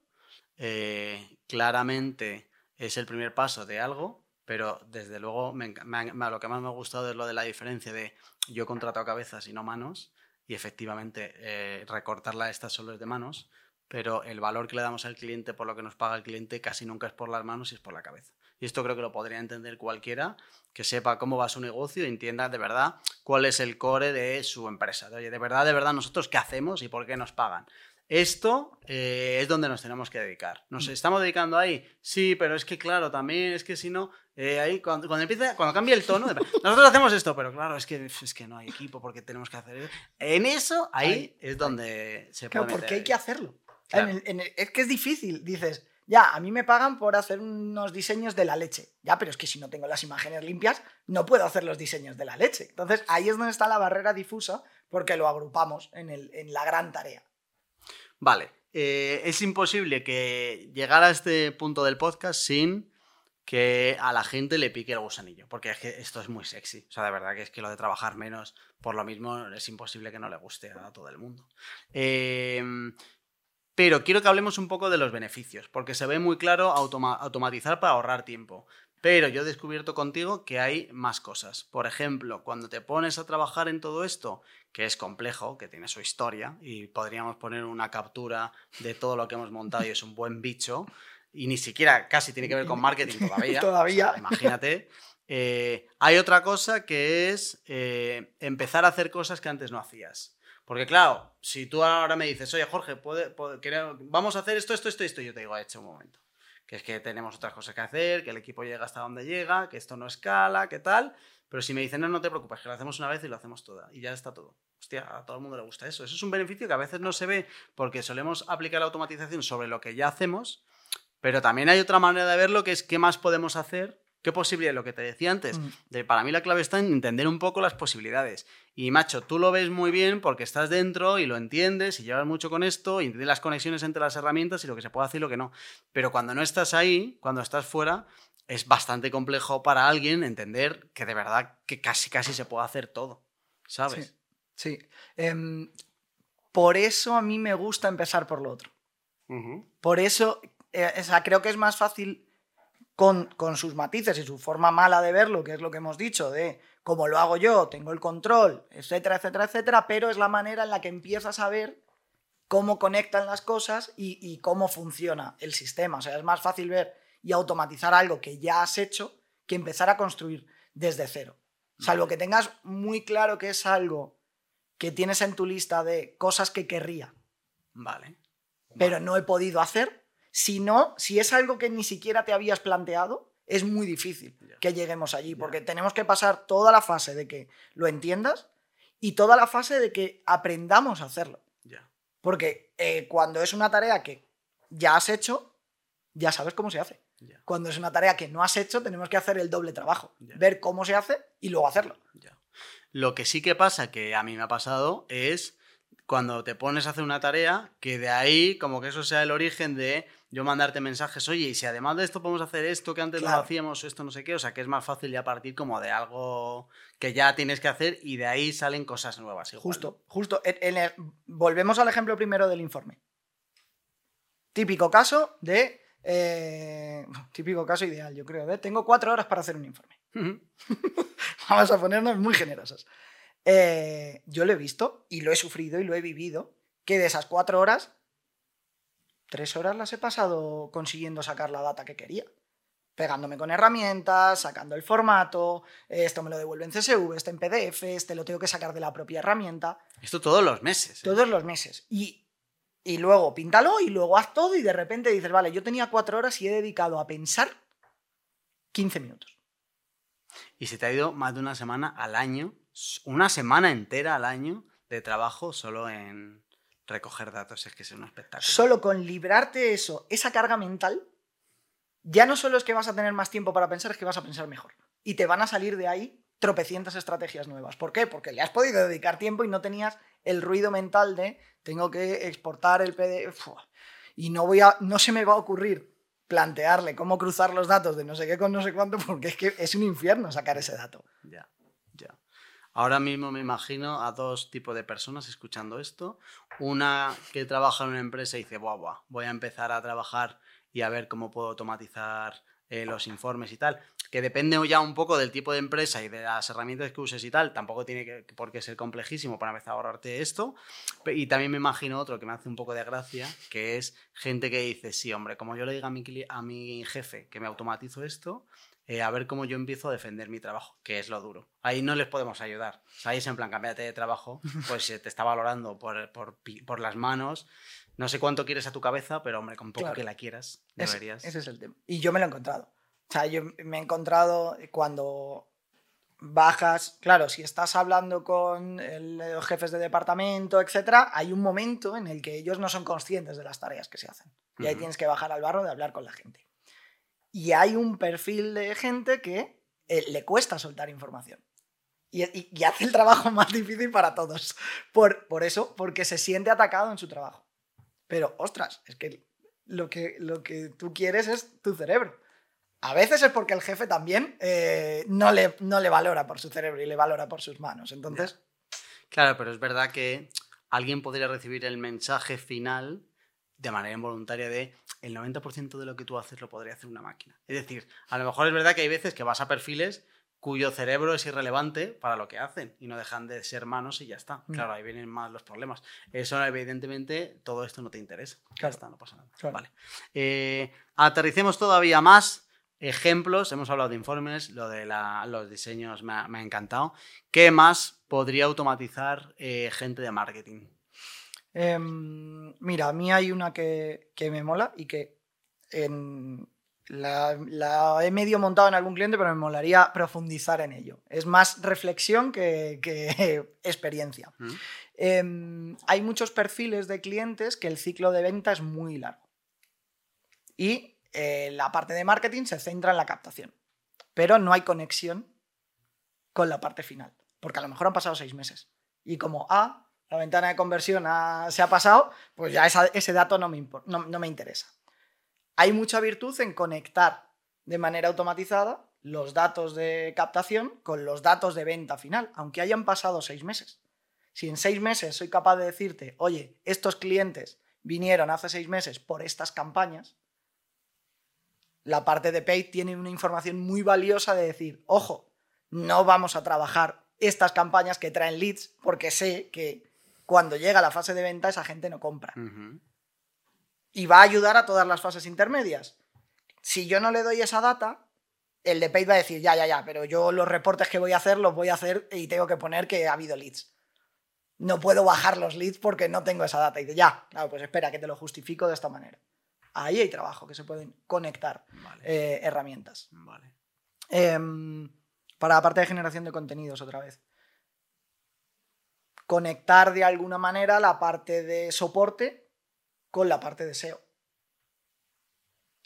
eh, claramente es el primer paso de algo, pero desde luego me lo que más me ha gustado es lo de la diferencia de yo contrato a cabezas y no manos, y efectivamente eh, recortarla estas solo es de manos, pero el valor que le damos al cliente por lo que nos paga el cliente casi nunca es por las manos y es por la cabeza. Y esto creo que lo podría entender cualquiera que sepa cómo va su negocio y entienda de verdad cuál es el core de su empresa. De, Oye, de verdad, de verdad, nosotros qué hacemos y por qué nos pagan. Esto eh, es donde nos tenemos que dedicar. ¿Nos estamos dedicando ahí? Sí, pero es que claro, también es que si no, eh, ahí cuando, cuando empieza, cuando cambia el tono, de- nosotros hacemos esto, pero claro, es que, es que no hay equipo porque tenemos que hacer. En eso, ahí Ahí, es donde se Claro, puede porque hay que hacerlo. Claro. En el- en el- es que es difícil. Dices, ya, a mí me pagan por hacer unos diseños de la leche. Ya, pero es que si no tengo las imágenes limpias, no puedo hacer los diseños de la leche. Entonces, ahí es donde está la barrera difusa, porque lo agrupamos en, el- en la gran tarea. Vale, eh, es imposible que llegar a este punto del podcast sin que a la gente le pique el gusanillo, porque es que esto es muy sexy. O sea, de verdad que es que lo de trabajar menos, por lo mismo, es imposible que no le guste a todo el mundo. Eh, Pero quiero que hablemos un poco de los beneficios, porque se ve muy claro automatizar para ahorrar tiempo. Pero yo he descubierto contigo que hay más cosas. Por ejemplo, cuando te pones a trabajar en todo esto, que es complejo, que tiene su historia, y podríamos poner una captura de todo lo que hemos montado y es un buen bicho, y ni siquiera casi tiene que ver con marketing todavía. todavía. imagínate. Eh, hay otra cosa que es eh, empezar a hacer cosas que antes no hacías. Porque claro, si tú ahora me dices, oye Jorge, vamos a hacer esto, esto, esto, esto, yo te digo, hecho un momento que es que tenemos otras cosas que hacer, que el equipo llega hasta donde llega, que esto no escala, que tal. Pero si me dicen, no, no te preocupes, que lo hacemos una vez y lo hacemos toda, y ya está todo. Hostia, a todo el mundo le gusta eso. Eso es un beneficio que a veces no se ve porque solemos aplicar la automatización sobre lo que ya hacemos, pero también hay otra manera de verlo que es qué más podemos hacer ¿Qué posibilidad? Lo que te decía antes, mm. de, para mí la clave está en entender un poco las posibilidades. Y macho, tú lo ves muy bien porque estás dentro y lo entiendes y llevas mucho con esto y entiendes las conexiones entre las herramientas y lo que se puede hacer y lo que no. Pero cuando no estás ahí, cuando estás fuera, es bastante complejo para alguien entender que de verdad que casi casi se puede hacer todo. ¿Sabes? Sí. Em, por eso a mí me gusta empezar por lo otro. Por eso, eh, o sea, creo que es más fácil con, sus matices y su forma mala de verlo, que es lo que hemos dicho, de cómo lo hago yo, tengo el control, etcétera, etcétera, etcétera, pero es la manera en la que empiezas a ver cómo conectan las cosas y, cómo funciona el sistema. O sea, es más fácil ver y automatizar algo que ya has hecho que empezar a construir desde cero. Salvo que tengas muy claro que es algo que tienes en tu lista de cosas que querría. Vale. Pero no he podido hacer, si no, si es algo que ni siquiera te habías planteado, es muy difícil que lleguemos allí, porque tenemos que pasar toda la fase de que lo entiendas y toda la fase de que aprendamos a hacerlo. Porque eh, cuando es una tarea que ya has hecho, ya sabes cómo se hace. Cuando es una tarea que no has hecho, tenemos que hacer el doble trabajo. Ver cómo se hace y luego hacerlo. Lo que sí que pasa, que a mí me ha pasado, es cuando te pones a hacer una tarea, que de ahí como que eso sea el origen de yo mandarte mensajes, oye, y si además de esto podemos hacer esto que antes no hacíamos, esto no sé qué, o sea que es más fácil ya partir como de algo que ya tienes que hacer y de ahí salen cosas nuevas. justo, justo. volvemos al ejemplo primero del informe. Típico caso de... Eh, típico caso ideal, yo creo. tengo cuatro horas para hacer un informe. Vamos a ponernos muy generosos. Eh, yo lo he visto y lo he sufrido y lo he vivido, que de esas cuatro horas tres horas las he pasado consiguiendo sacar la data que quería. Pegándome con herramientas, sacando el formato, esto me lo devuelve en CSV, este en PDF, este lo tengo que sacar de la propia herramienta. Esto todos los meses. ¿eh? Todos los meses. Y, y luego píntalo y luego haz todo y de repente dices, vale, yo tenía cuatro horas y he dedicado a pensar 15 minutos. Y se te ha ido más de una semana al año, una semana entera al año de trabajo solo en, recoger datos es que es un espectáculo. Solo con librarte eso, esa carga mental, ya no solo es que vas a tener más tiempo para pensar, es que vas a pensar mejor. Y te van a salir de ahí tropecientas estrategias nuevas. ¿Por qué? Porque le has podido dedicar tiempo y no tenías el ruido mental de tengo que exportar el PDF y no voy a no se me va a ocurrir plantearle cómo cruzar los datos de no sé qué con no sé cuánto porque es que es un infierno sacar ese dato. Ya. Ahora mismo me imagino a dos tipos de personas escuchando esto. Una que trabaja en una empresa y dice, guau, voy a empezar a trabajar y a ver cómo puedo automatizar eh, los informes y tal. Que depende ya un poco del tipo de empresa y de las herramientas que uses y tal. Tampoco tiene que, por qué ser complejísimo para empezar a ahorrarte esto. Y también me imagino otro que me hace un poco de gracia, que es gente que dice, sí, hombre, como yo le diga a mi, a mi jefe que me automatizo esto, eh, a ver cómo yo empiezo a defender mi trabajo, que es lo duro. Ahí no les podemos ayudar. ahí es en plan, cámbiate de trabajo, pues se te está valorando por, por, las manos. No sé cuánto quieres a tu cabeza, pero hombre, con poco que la quieras, deberías. Ese, es el tema. Y yo me lo he encontrado. O sea, yo me he encontrado cuando bajas, claro, si estás hablando con los jefes de departamento, etcétera, hay un momento en el que ellos no son conscientes de las tareas que se hacen. Y ahí tienes que bajar al barro de hablar con la gente. Y hay un perfil de gente que eh, le cuesta soltar información. Y, hace el trabajo más difícil para todos. Por, por eso, porque se siente atacado en su trabajo. Pero, ostras, es que lo que, lo que tú quieres es tu cerebro. A veces es porque el jefe también eh, no, le, no le valora por su cerebro y le valora por sus manos. Entonces. Claro, pero es verdad que alguien podría recibir el mensaje final de manera involuntaria de el 90% de lo que tú haces lo podría hacer una máquina. Es decir, a lo mejor es verdad que hay veces que vas a perfiles cuyo cerebro es irrelevante para lo que hacen y no dejan de ser manos y ya está. Mm. Claro, ahí vienen más los problemas. Eso, evidentemente, todo esto no te interesa. Ya Claro. está, no pasa nada. Claro. Vale. Eh, aterricemos todavía más ejemplos. Hemos hablado de informes, lo de la- los diseños me ha, me ha encantado. ¿Qué más podría automatizar eh, gente de marketing? Em, mira, a mí hay una que, que me mola y que en- la, la he medio montado en algún cliente, pero me molaría profundizar en ello. Es más reflexión que, que experiencia. ¿Mm? Em, hay muchos perfiles de clientes que el ciclo de venta es muy largo. Y eh, la parte de marketing se centra en la captación. Pero no hay conexión con la parte final. Porque a lo mejor han pasado seis meses. Y como, ah, la ventana de conversión se ha pasado, pues ya ese dato no me, no me interesa. Hay mucha virtud en conectar de manera automatizada los datos de captación con los datos de venta final, aunque hayan pasado seis meses. Si en seis meses soy capaz de decirte, oye, estos clientes vinieron hace seis meses por estas campañas, la parte de paid tiene una información muy valiosa de decir, ojo, no vamos a trabajar estas campañas que traen leads porque sé que cuando llega la fase de venta esa gente no compra. Y va a ayudar a todas las fases intermedias. Si yo no le doy esa data, el de paid va a decir, ya, ya, ya, pero yo los reportes que voy a hacer los voy a hacer y tengo que poner que ha habido leads. No puedo bajar los leads porque no tengo esa data. Y dice, ya, claro, pues espera, que te lo justifico de esta manera. Ahí hay trabajo, que se pueden conectar Vale. eh, herramientas. vale. Em, para la parte de generación de contenidos, otra vez. Conectar de alguna manera la parte de soporte con la parte de SEO.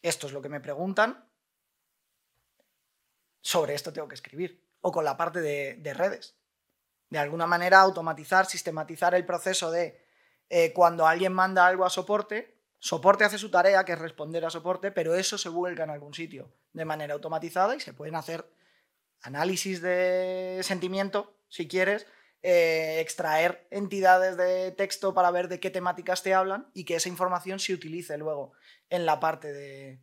Esto es lo que me preguntan. Sobre esto tengo que escribir. O con la parte de, de redes. De alguna manera automatizar, sistematizar el proceso de eh, cuando alguien manda algo a soporte, soporte hace su tarea, que es responder a soporte, pero eso se vuelca en algún sitio de manera automatizada y se pueden hacer análisis de sentimiento, si quieres, eh, extraer entidades de texto para ver de qué temáticas te hablan y que esa información se utilice luego en la parte de,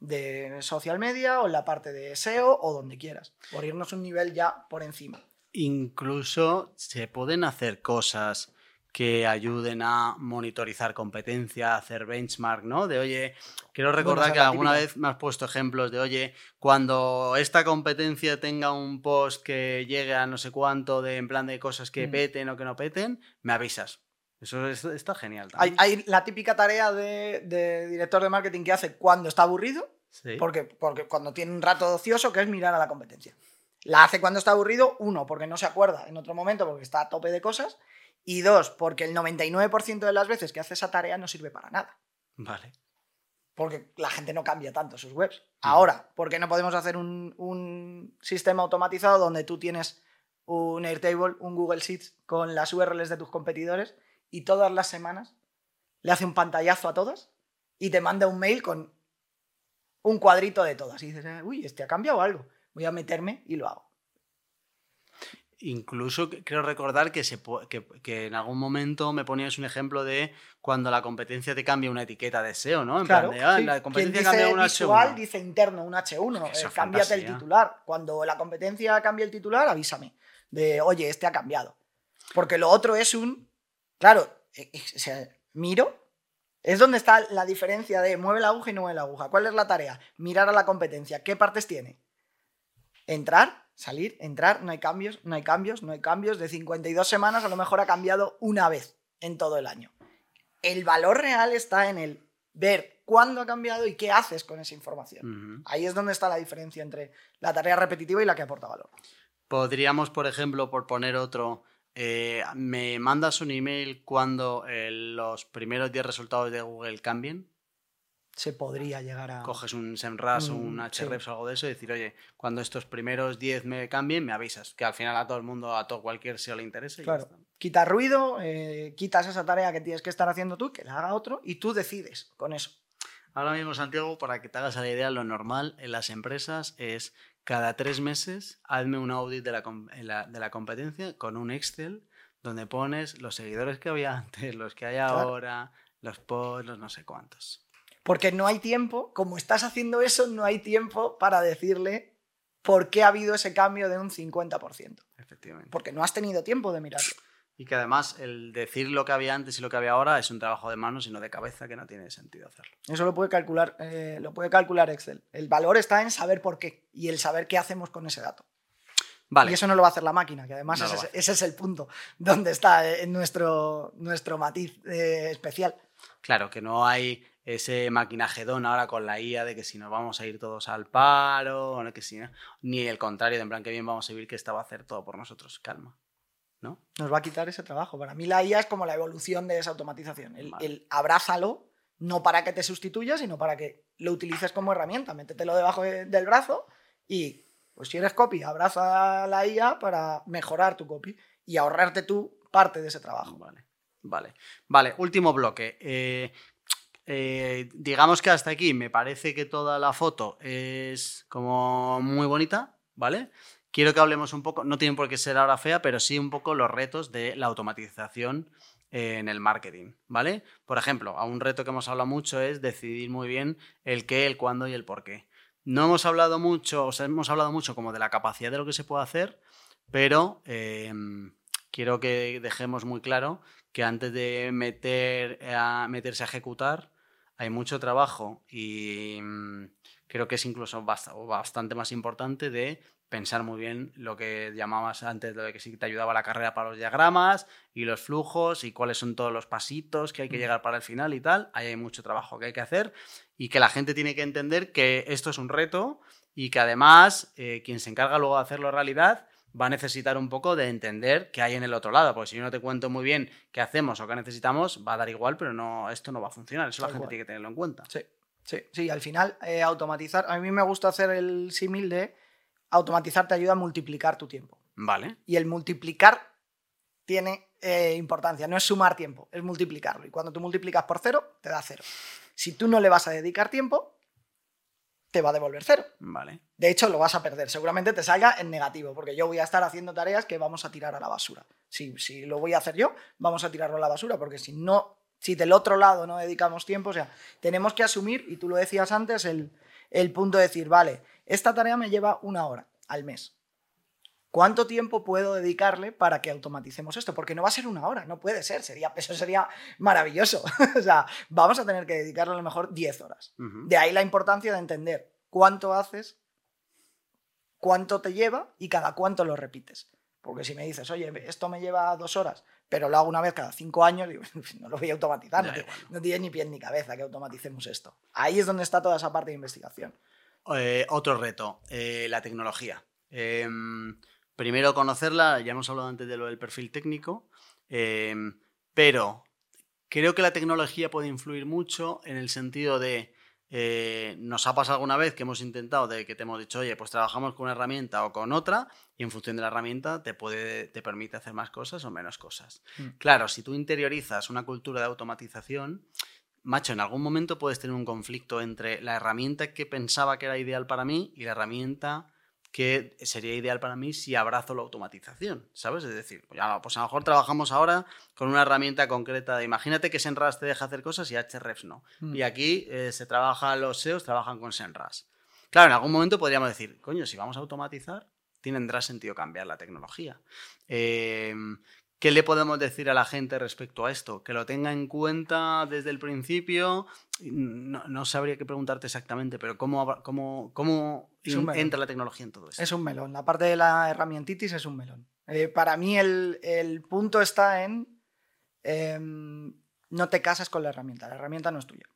de social media o en la parte de SEO o donde quieras, por irnos un nivel ya por encima. Incluso se pueden hacer cosas que ayuden a monitorizar competencia, hacer benchmark, ¿no? De oye, quiero recordar que alguna típica. vez me has puesto ejemplos de oye, cuando esta competencia tenga un post que llegue a no sé cuánto de en plan de cosas que Mm. peten o que no peten, me avisas. Eso es- está genial Hay, hay la típica tarea de, de director de marketing que hace cuando está aburrido, Sí. porque, porque cuando tiene un rato ocioso, que es mirar a la competencia. La hace cuando está aburrido, uno, porque no se acuerda en otro momento, porque está a tope de cosas, y dos, porque el 99% de las veces que hace esa tarea no sirve para nada, Vale. porque la gente no cambia tanto sus webs. Ahora, ¿por qué no podemos hacer un, un sistema automatizado donde tú tienes un Airtable, un Google Sheets con las URLs de tus competidores y todas las semanas le hace un pantallazo a todas y te manda un mail con un cuadrito de todas. Y dices, eh, uy, este ha cambiado algo. Voy a meterme y lo hago. Incluso creo recordar que, se, que, que en algún momento me ponías un ejemplo de cuando la competencia te cambia una etiqueta de SEO, ¿no? En Claro, plan de, ah, sí. la competencia dice cambia una visual H1. dice interno, un H1. Eso eh, es cámbiate el titular. Cuando la competencia cambie el titular, avísame. De, oye, este ha cambiado. Porque lo otro es un. Claro, o sea, miro. Es donde está la diferencia de mueve la aguja y no mueve la aguja. ¿Cuál es la tarea? Mirar a la competencia. ¿Qué partes tiene? Entrar, salir, entrar, no hay cambios, no hay cambios, no hay cambios. De 52 semanas a lo mejor ha cambiado una vez en todo el año. El valor real está en el ver cuándo ha cambiado y qué haces con esa información. Ahí es donde está la diferencia entre la tarea repetitiva y la que aporta valor. Podríamos, por ejemplo, por poner otro, eh, me mandas un email cuando eh, los primeros 10 resultados de Google cambien. Se podría llegar a... Coges un SEMrush o un Mm, Ahrefs o algo de eso y decir, oye, cuando estos primeros 10 me cambien, me avisas. Que al final a todo el mundo, a todo cualquier SEO le interese. Claro. Quitas ruido, eh, quitas esa tarea que tienes que estar haciendo tú, que la haga otro, y tú decides con eso. Ahora mismo, Santiago, para que te hagas la idea, lo normal en las empresas es cada tres meses hazme un audit de la, de la competencia con un Excel donde pones los seguidores que había antes, los que hay Claro. ahora, Los posts, los no sé cuántos. Porque no hay tiempo, como estás haciendo eso, no hay tiempo para decirle por qué ha habido ese cambio de un 50%. Efectivamente. Porque no has tenido tiempo de mirarlo. Y que además el decir lo que había antes y lo que había ahora es un trabajo de manos y no de cabeza que no tiene sentido hacerlo. Eso lo puede calcular, eh, lo puede calcular Excel. El valor está en saber por qué y el saber qué hacemos con ese dato. Vale. Y eso no lo va a hacer la máquina, que además No ese es el punto donde está eh, nuestro, nuestro matiz eh, especial. Claro, que no hay ese maquinagedón ahora con la IA de que si nos vamos a ir todos al paro, o no que si no, ni el contrario, de en plan que bien vamos a vivir que esta va a hacer todo por nosotros. Calma. ¿No? Nos va a quitar ese trabajo. Para mí la IA es como la evolución de esa automatización. El, Vale. el abrázalo, no para que te sustituya, sino para que lo utilices como herramienta. Métetelo debajo de- del brazo y, pues si eres copy, abraza la IA para mejorar tu copy y ahorrarte tú parte de ese trabajo. Vale. Vale. Vale, último bloque. Eh, eh, digamos que hasta aquí me parece que toda la foto es como muy bonita, ¿vale? Quiero que hablemos un poco, no tienen por qué ser ahora fea, pero sí un poco los retos de la automatización eh, en el marketing, ¿vale? Por ejemplo, a un reto que hemos hablado mucho es decidir muy bien el qué, el cuándo y el por qué. No hemos hablado mucho, o sea, hemos hablado mucho como de la capacidad de lo que se puede hacer, pero eh, quiero que dejemos muy claro que antes de meter a, meterse a ejecutar hay mucho trabajo y mm, creo que es incluso bastante más importante de pensar muy bien lo que llamabas antes, lo de que sí te ayudaba la carrera para los diagramas y los flujos y cuáles son todos los pasitos que hay que Mm. llegar para el final y tal. Ahí hay mucho trabajo que hay que hacer y que la gente tiene que entender que esto es un reto y que además eh, quien se encarga luego de hacerlo realidad va a necesitar un poco de entender qué hay en el otro lado, porque si yo no te cuento muy bien qué hacemos o qué necesitamos, va a dar igual, pero no, esto no va a funcionar. Eso la gente cual. tiene que tenerlo en cuenta. Sí, sí, sí. Al final, eh, automatizar. A mí me gusta hacer el símil de automatizar te ayuda a multiplicar tu tiempo. Vale. Y el multiplicar tiene eh, importancia. No es sumar tiempo, es multiplicarlo. Y cuando tú multiplicas por cero, te da cero. Si tú no le vas a dedicar tiempo, te va a devolver cero. Vale. De hecho, lo vas a perder. Seguramente te salga en negativo, porque yo voy a estar haciendo tareas que vamos a tirar a la basura. Si, si lo voy a hacer yo, vamos a tirarlo a la basura, porque si no, si del otro lado no dedicamos tiempo, o sea, tenemos que asumir, y tú lo decías antes, el, el punto de decir, vale, esta tarea me lleva una hora al mes. ¿Cuánto tiempo puedo dedicarle para que automaticemos esto? Porque no va a ser una hora, no puede ser, sería, eso sería maravilloso. o sea, vamos a tener que dedicarle a lo mejor 10 horas. De ahí la importancia de entender cuánto haces, cuánto te lleva y cada cuánto lo repites. Porque si me dices, oye, esto me lleva dos horas, pero lo hago una vez cada cinco años, digo, no lo voy a automatizar, no, tiene, no tiene ni pie ni cabeza que automaticemos esto. Ahí es donde está toda esa parte de investigación. Eh, otro reto, eh, la tecnología. Em, primero conocerla, ya hemos hablado antes de lo del perfil técnico, em, pero creo que la tecnología puede influir mucho en el sentido de, eh, nos ha pasado alguna vez que hemos intentado, de que te hemos dicho, oye, pues trabajamos con una herramienta o con otra, y en función de la herramienta te, puede, te permite hacer más cosas o menos cosas. Mm. Claro, si tú interiorizas una cultura de automatización, macho, en algún momento puedes tener un conflicto entre la herramienta que pensaba que era ideal para mí y la herramienta que sería ideal para mí si abrazo la automatización, ¿sabes? Es decir, pues, a lo mejor trabajamos ahora con una herramienta concreta. de- Imagínate que Senras te deja hacer cosas y Hrefs no. Mm. Y aquí eh, se trabaja, los SEOs trabajan con Senras. Claro, en algún momento podríamos decir, coño, si vamos a automatizar, tendrá sentido cambiar la tecnología. Eh, ¿Qué le podemos decir a la gente respecto a esto? Que lo tenga en cuenta desde el principio. No, no sabría qué preguntarte exactamente, pero ¿cómo, cómo, cómo entra la tecnología en todo esto? Es un melón. La parte de la herramientitis es un melón. Eh, para mí el, el punto está en em, no te casas con la herramienta. La herramienta no es tuya.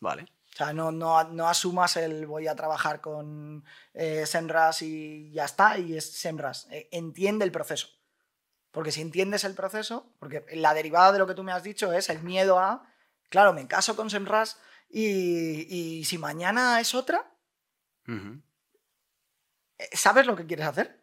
Vale. O sea, no, no, no asumas el voy a trabajar con eh, Semras y ya está, y es Semras. Eh, entiende el proceso. Porque si entiendes el proceso, porque la derivada de lo que tú me has dicho es el miedo a, claro, me caso con Semras y, y si mañana es otra, eh, ¿sabes lo que quieres hacer?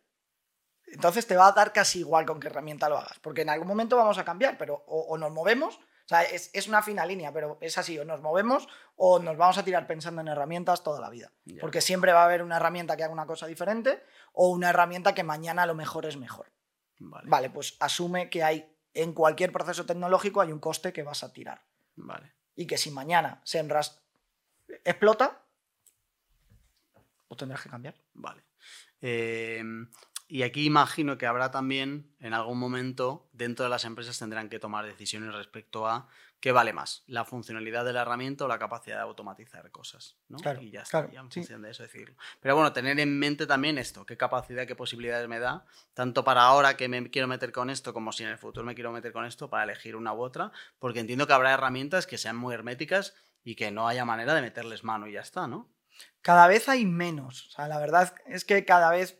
Entonces te va a dar casi igual con qué herramienta lo hagas, porque en algún momento vamos a cambiar, pero o, o nos movemos, o sea, es, es una fina línea, pero es así, o nos movemos o nos vamos a tirar pensando en herramientas toda la vida, porque siempre va a haber una herramienta que haga una cosa diferente o una herramienta que mañana a lo mejor es mejor. Vale. Vale, pues asume que hay en cualquier proceso tecnológico hay un coste que vas a tirar. Vale. Y que si mañana Senras explota, pues tendrás que cambiar. Vale. Eh, y aquí imagino que habrá también, en algún momento, dentro de las empresas tendrán que tomar decisiones respecto a qué vale más, la funcionalidad de la herramienta o la capacidad de automatizar cosas. ¿no? Claro, y ya está, claro, ya en sí. función de eso decirlo. Pero bueno, tener en mente también esto, qué capacidad, qué posibilidades me da, tanto para ahora que me quiero meter con esto, como si en el futuro me quiero meter con esto, para elegir una u otra, porque entiendo que habrá herramientas que sean muy herméticas y que no haya manera de meterles mano y ya está, ¿no? Cada vez hay menos. O sea, la verdad es que cada vez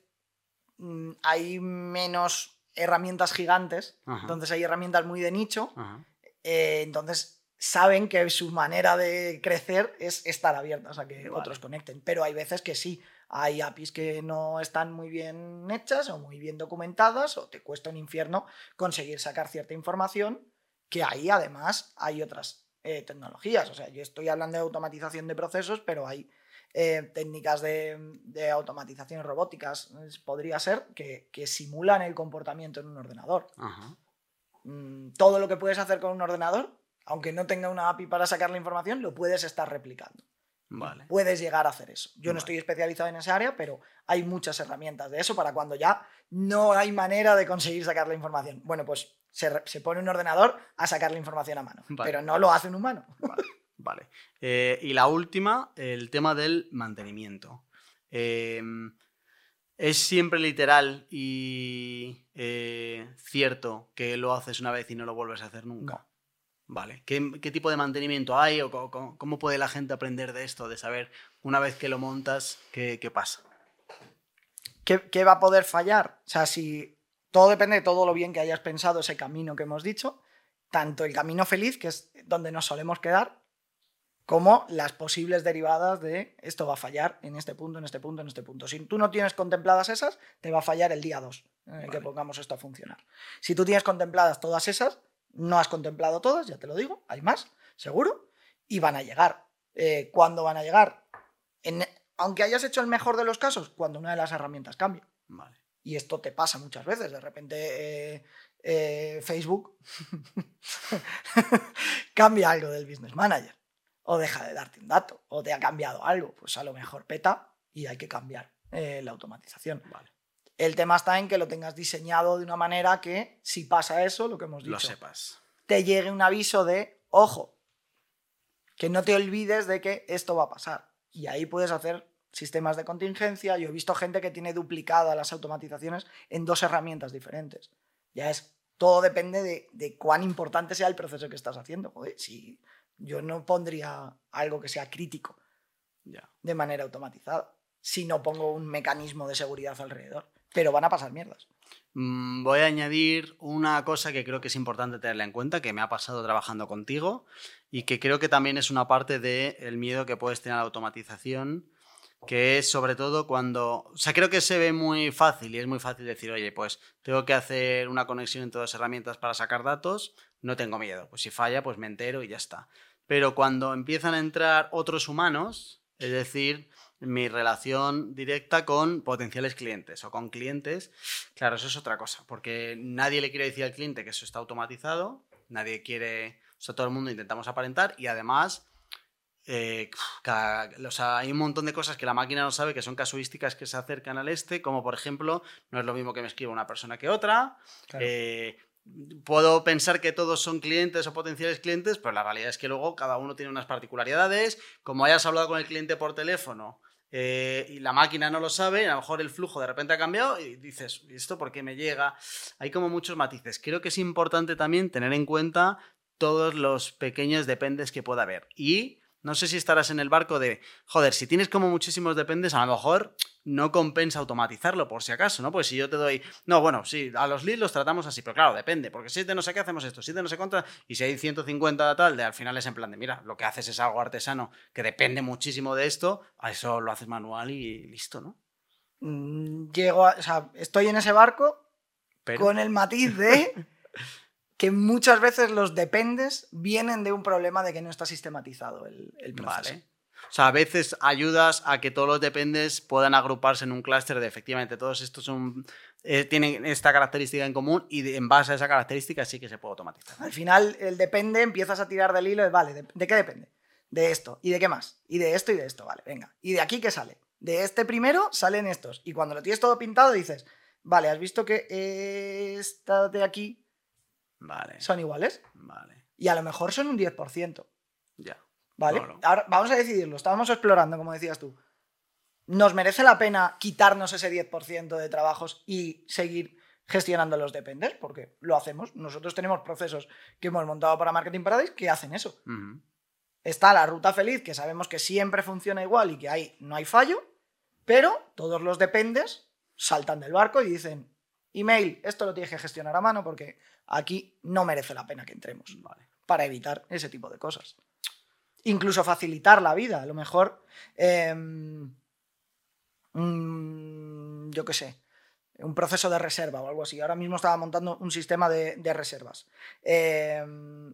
mm, hay menos herramientas gigantes. Ajá. Entonces hay herramientas muy de nicho. Ajá. Eh, entonces saben que su manera de crecer es estar abiertas a que Vale. otros conecten. Pero hay veces que sí. Hay APIs que no están muy bien hechas o muy bien documentadas o te cuesta un infierno conseguir sacar cierta información que ahí además hay otras eh, tecnologías. O sea, yo estoy hablando de automatización de procesos, pero hay eh, técnicas de, de automatización robóticas, podría ser, que, que simulan el comportamiento en un ordenador. Ajá. Mm, todo lo que puedes hacer con un ordenador, aunque no tenga una API para sacar la información, lo puedes estar replicando. Vale. Puedes llegar a hacer eso. Yo no estoy especializado en esa área, pero hay muchas herramientas de eso para cuando ya no hay manera de conseguir sacar la información. Bueno, pues se, pone un ordenador a sacar la información a mano, Vale. pero no lo hace un humano. Vale. Eh, y la última, el tema del mantenimiento. Eh, ¿Es siempre literal y eh, cierto que lo haces una vez y no lo vuelves a hacer nunca? No. Vale. ¿Qué, qué tipo de mantenimiento hay o cómo, puede la gente aprender de esto? De saber una vez que lo montas, qué, qué pasa. ¿Qué, qué va a poder fallar? O sea, si todo depende de todo lo bien que hayas pensado ese camino que hemos dicho, tanto el camino feliz, que es donde nos solemos quedar, como las posibles derivadas de esto va a fallar en este punto, en este punto, en este punto. Si tú no tienes contempladas esas, te va a fallar el día 2 en el que pongamos esto a funcionar. Si tú tienes contempladas todas esas, no has contemplado todas, ya te lo digo, hay más, seguro, y van a llegar. Eh, ¿Cuándo van a llegar? En- aunque hayas hecho el mejor de los casos, cuando una de las herramientas cambie. Vale. Y esto te pasa muchas veces. De repente eh, eh, Facebook cambia algo del Business Manager. O deja de darte un dato. O te ha cambiado algo. Pues a lo mejor peta y hay que cambiar eh, la automatización. Vale. El tema está en que lo tengas diseñado de una manera que, si pasa eso, lo que hemos dicho, Lo sepas. te llegue un aviso de, ojo, que no te olvides de que esto va a pasar. Y ahí puedes hacer sistemas de contingencia. Yo he visto gente que tiene duplicadas las automatizaciones en dos herramientas diferentes. Ya es, todo depende de, de cuán importante sea el proceso que estás haciendo. Joder, si yo no pondría algo que sea crítico de manera automatizada, si no pongo un mecanismo de seguridad alrededor. Pero van a pasar mierdas. Mm, Voy a añadir una cosa que creo que es importante tenerla en cuenta, que me ha pasado trabajando contigo y que creo que también es una parte del miedo que puedes tener a la automatización, que es sobre todo cuando, o sea, creo que se ve muy fácil y es muy fácil decir, oye, pues tengo que hacer una conexión entre dos herramientas para sacar datos, no tengo miedo, pues si falla, pues me entero y ya está. Pero cuando empiezan a entrar otros humanos, es decir, mi relación directa con potenciales clientes o con clientes, claro, eso es otra cosa, porque nadie le quiere decir al cliente que eso está automatizado, nadie quiere, o sea, todo el mundo intentamos aparentar y además, eh, ca- o sea, hay un montón de cosas que la máquina no sabe, que son casuísticas que se acercan al este, como por ejemplo, no es lo mismo que me escriba una persona que otra, eh, puedo pensar que todos son clientes o potenciales clientes, pero la realidad es que luego cada uno tiene unas particularidades. Como hayas hablado con el cliente por teléfono eh, y la máquina no lo sabe, a lo mejor el flujo de repente ha cambiado y dices, ¿y esto por qué me llega? Hay como muchos matices. Creo que es importante también tener en cuenta todos los pequeños dependes que pueda haber. Y no sé si estarás en el barco de, joder, si tienes como muchísimos dependes, a lo mejor no compensa automatizarlo por si acaso, ¿no? Pues si yo te doy, no, bueno, sí, a los leads los tratamos así, pero claro, depende, porque si es de no sé qué hacemos esto, si es de no sé cuánto, y si hay 150 tal, de al final es en plan de, mira, lo que haces es algo artesano que depende muchísimo de esto, a eso lo haces manual y listo, ¿no? Mm, Llego a- o sea, estoy en ese barco Pero, con el matiz de que muchas veces los dependes vienen de un problema de que no está sistematizado el, el proceso. vale. O sea, a veces ayudas a que todos los dependes puedan agruparse en un clúster de efectivamente todos estos son, eh, tienen esta característica en común y de- en base a esa característica sí que se puede automatizar. Al final, el depende, empiezas a tirar del hilo de, vale, ¿de, de qué depende? De esto. ¿Y de qué más? Y de esto y de esto, vale, venga. ¿Y de aquí qué sale? De este primero salen estos. Y cuando lo tienes todo pintado dices, vale, ¿has visto que esta de aquí Vale, son iguales? vale, Y a lo mejor son un 10%. ya. ¿Vale? Claro. Ahora vamos a decidirlo. Estábamos explorando, como decías tú. ¿Nos merece la pena quitarnos ese 10% de trabajos y seguir gestionando los dependes? Porque lo hacemos. Nosotros tenemos procesos que hemos montado para Marketing Paradise que hacen eso. Está la ruta feliz, que sabemos que siempre funciona igual y que ahí no hay fallo, pero todos los dependes saltan del barco y dicen, email, esto lo tienes que gestionar a mano porque aquí no merece la pena que entremos Vale. para evitar ese tipo de cosas. Incluso facilitar la vida. A lo mejor, em, mm, yo qué sé, un proceso de reserva o algo así. Ahora mismo estaba montando un sistema de, de reservas. Em,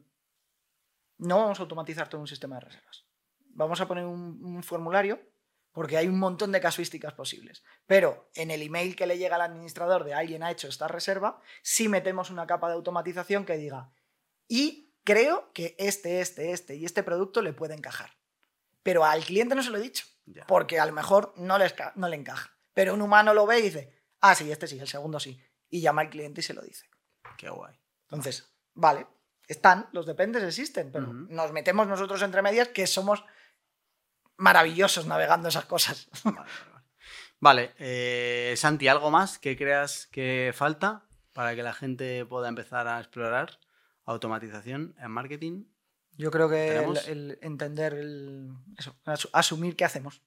no vamos a automatizar todo un sistema de reservas. Vamos a poner un, un formulario porque hay un montón de casuísticas posibles. Pero en el email que le llega al administrador de alguien ha hecho esta reserva, sí metemos una capa de automatización que diga, y creo que este, este, este y este producto le puede encajar. Pero al cliente no se lo he dicho, Ya. porque a lo mejor no le, no le encaja. Pero un humano lo ve y dice, ah, sí, este sí, el segundo sí. Y llama al cliente y se lo dice. Qué guay. Entonces, vale, están, los dependes existen, pero nos metemos nosotros entre medias que somos maravillosos navegando esas cosas. Vale, eh, Santi, ¿algo más que creas que falta para que la gente pueda empezar a explorar automatización en marketing? Yo creo que el, entender, el, eso, asu- asumir qué hacemos,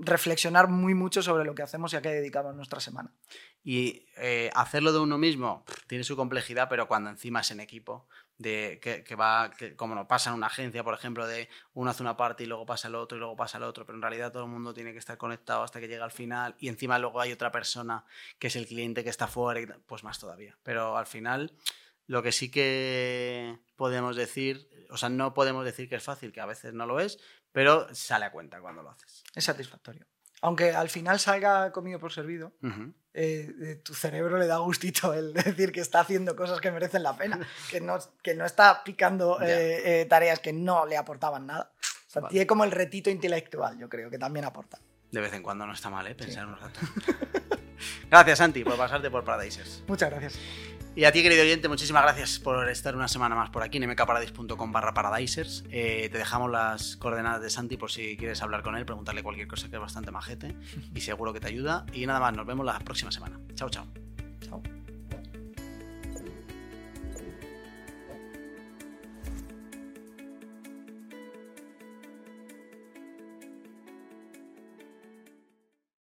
reflexionar muy mucho sobre lo que hacemos y a qué dedicamos nuestra semana. Y eh, hacerlo de uno mismo tiene su complejidad, pero cuando encima es en equipo, de que, va, que, como no pasa en una agencia, por ejemplo, de uno hace una parte y luego pasa el otro y luego pasa el otro, pero en realidad todo el mundo tiene que estar conectado hasta que llega al final y encima luego hay otra persona que es el cliente que está fuera, y pues más todavía. Pero al final, lo que sí que podemos decir, o sea, no podemos decir que es fácil, que a veces no lo es, pero sale a cuenta cuando lo haces. Es satisfactorio. Aunque al final salga comido por servido, eh, eh, tu cerebro le da gustito el decir que está haciendo cosas que merecen la pena, que no, que no está picando eh, tareas que no le aportaban nada. O sea, Vale. tiene como el retito intelectual, yo creo, que también aporta. De vez en cuando no está mal, ¿eh? Pensar un rato. Gracias, Santi, por pasarte por Paradisers. Muchas gracias. Y a ti, querido oyente, muchísimas gracias por estar una semana más por aquí en mkparadise.com barra paradisers. Eh, te dejamos las coordenadas de Santi por si quieres hablar con él, preguntarle cualquier cosa que es bastante majete y seguro que te ayuda. Y nada más, nos vemos la próxima semana. Chao, chao.